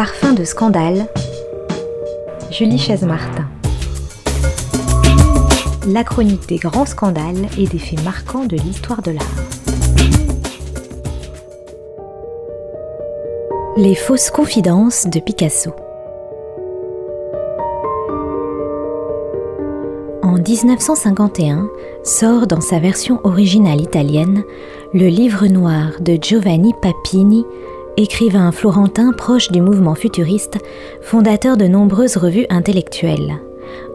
Parfum de scandale, Julie Chaise-Martin. La chronique des grands scandales et des faits marquants de l'histoire de l'art. Les fausses confidences de Picasso. En 1951 sort dans sa version originale italienne le livre noir de Giovanni Papini écrivain florentin proche du mouvement futuriste, fondateur de nombreuses revues intellectuelles.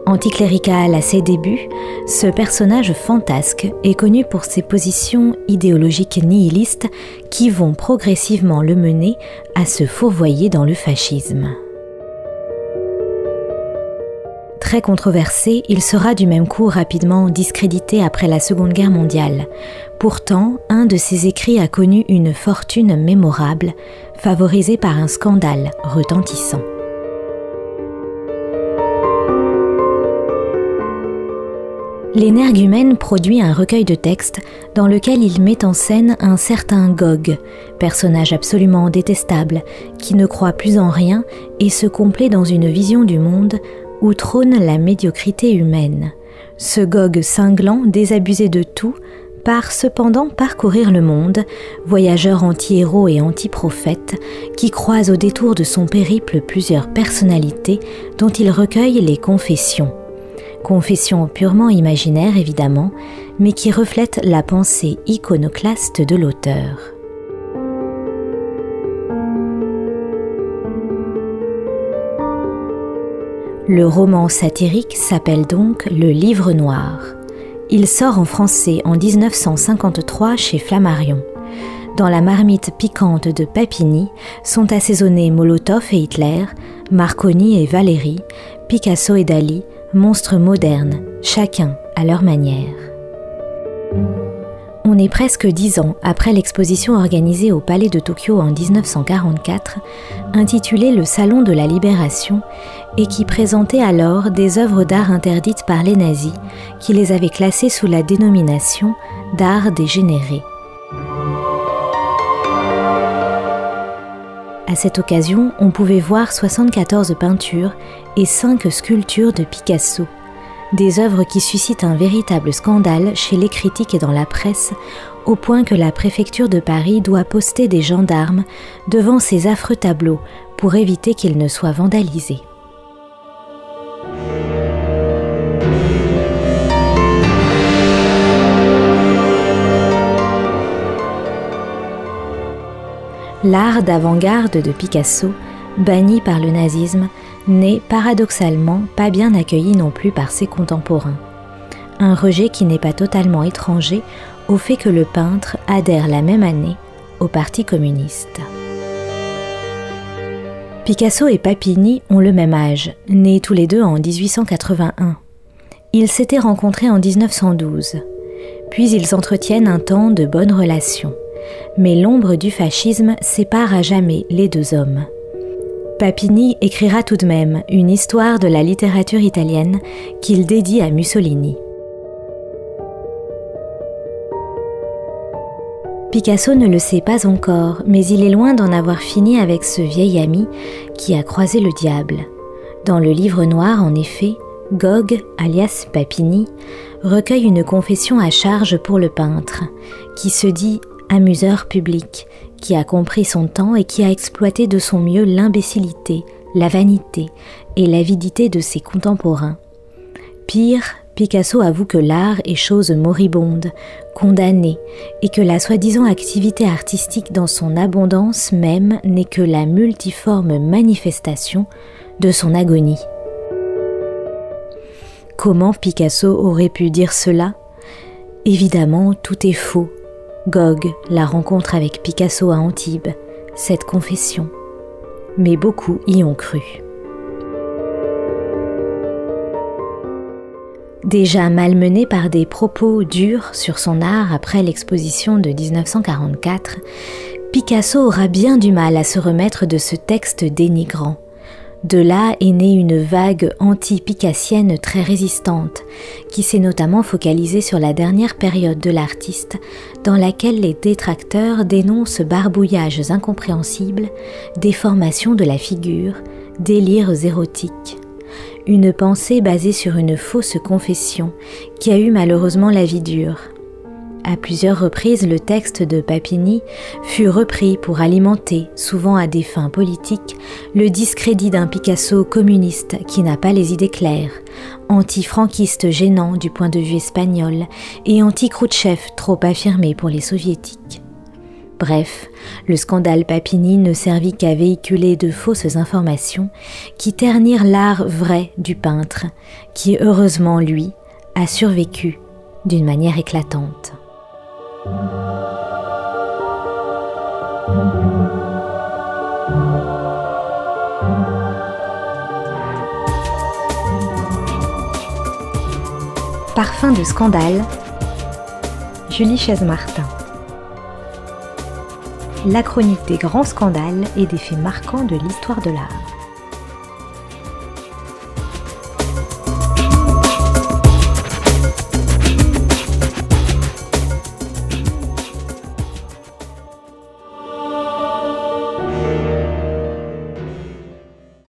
Anticlérical à ses débuts, ce personnage fantasque est connu pour ses positions idéologiques nihilistes qui vont progressivement le mener à se fourvoyer dans le fascisme. Controversé, il sera du même coup rapidement discrédité après la Seconde Guerre mondiale. Pourtant, un de ses écrits a connu une fortune mémorable, favorisée par un scandale retentissant. L'énergumène produit un recueil de textes dans lequel il met en scène un certain Gog, personnage absolument détestable, qui ne croit plus en rien et se complaît dans une vision du monde où trône la médiocrité humaine. Ce Gog cinglant, désabusé de tout, part cependant parcourir le monde, voyageur anti-héros et anti-prophète, qui croise au détour de son périple plusieurs personnalités dont il recueille les confessions. Confessions purement imaginaires évidemment, mais qui reflètent la pensée iconoclaste de l'auteur. Le roman satirique s'appelle donc Le Livre Noir. Il sort en français en 1953 chez Flammarion. Dans la marmite piquante de Papini sont assaisonnés Molotov et Hitler, Marconi et Valéry, Picasso et Dali, monstres modernes, chacun à leur manière. On est presque dix ans après l'exposition organisée au Palais de Tokyo en 1944, intitulée Le Salon de la Libération, et qui présentait alors des œuvres d'art interdites par les nazis, qui les avaient classées sous la dénomination d'art dégénéré. À cette occasion, on pouvait voir 74 peintures et 5 sculptures de Picasso, des œuvres qui suscitent un véritable scandale chez les critiques et dans la presse, au point que la préfecture de Paris doit poster des gendarmes devant ces affreux tableaux pour éviter qu'ils ne soient vandalisés. L'art d'avant-garde de Picasso, banni par le nazisme, n'est paradoxalement pas bien accueilli non plus par ses contemporains. Un rejet qui n'est pas totalement étranger au fait que le peintre adhère la même année au Parti communiste. Picasso et Papini ont le même âge, nés tous les deux en 1881. Ils s'étaient rencontrés en 1912, puis ils entretiennent un temps de bonnes relations. Mais l'ombre du fascisme sépare à jamais les deux hommes. Papini écrira tout de même une histoire de la littérature italienne qu'il dédie à Mussolini. Picasso ne le sait pas encore, mais il est loin d'en avoir fini avec ce vieil ami qui a croisé le diable. Dans le livre noir, en effet, Gog, alias Papini, recueille une confession à charge pour le peintre, qui se dit amuseur public, qui a compris son temps et qui a exploité de son mieux l'imbécilité, la vanité et l'avidité de ses contemporains. Pire, Picasso avoue que l'art est chose moribonde, condamnée, et que la soi-disant activité artistique dans son abondance même n'est que la multiforme manifestation de son agonie. Comment Picasso aurait pu dire cela? Évidemment, tout est faux, Gog, la rencontre avec Picasso à Antibes, cette confession. Mais beaucoup y ont cru. Déjà malmené par des propos durs sur son art après l'exposition de 1944, Picasso aura bien du mal à se remettre de ce texte dénigrant. De là est née une vague anti-picassienne très résistante, qui s'est notamment focalisée sur la dernière période de l'artiste, dans laquelle les détracteurs dénoncent barbouillages incompréhensibles, déformations de la figure, délires érotiques. Une pensée basée sur une fausse confession qui a eu malheureusement la vie dure. À plusieurs reprises, le texte de Papini fut repris pour alimenter, souvent à des fins politiques, le discrédit d'un Picasso communiste qui n'a pas les idées claires, anti-franquiste gênant du point de vue espagnol et anti-Khrouchtchev trop affirmé pour les soviétiques. Bref, le scandale Papini ne servit qu'à véhiculer de fausses informations qui ternirent l'art vrai du peintre, qui heureusement, lui, a survécu d'une manière éclatante. Parfum de scandale, Julie Chaise-Martin. La chronique des grands scandales et des faits marquants de l'histoire de l'art.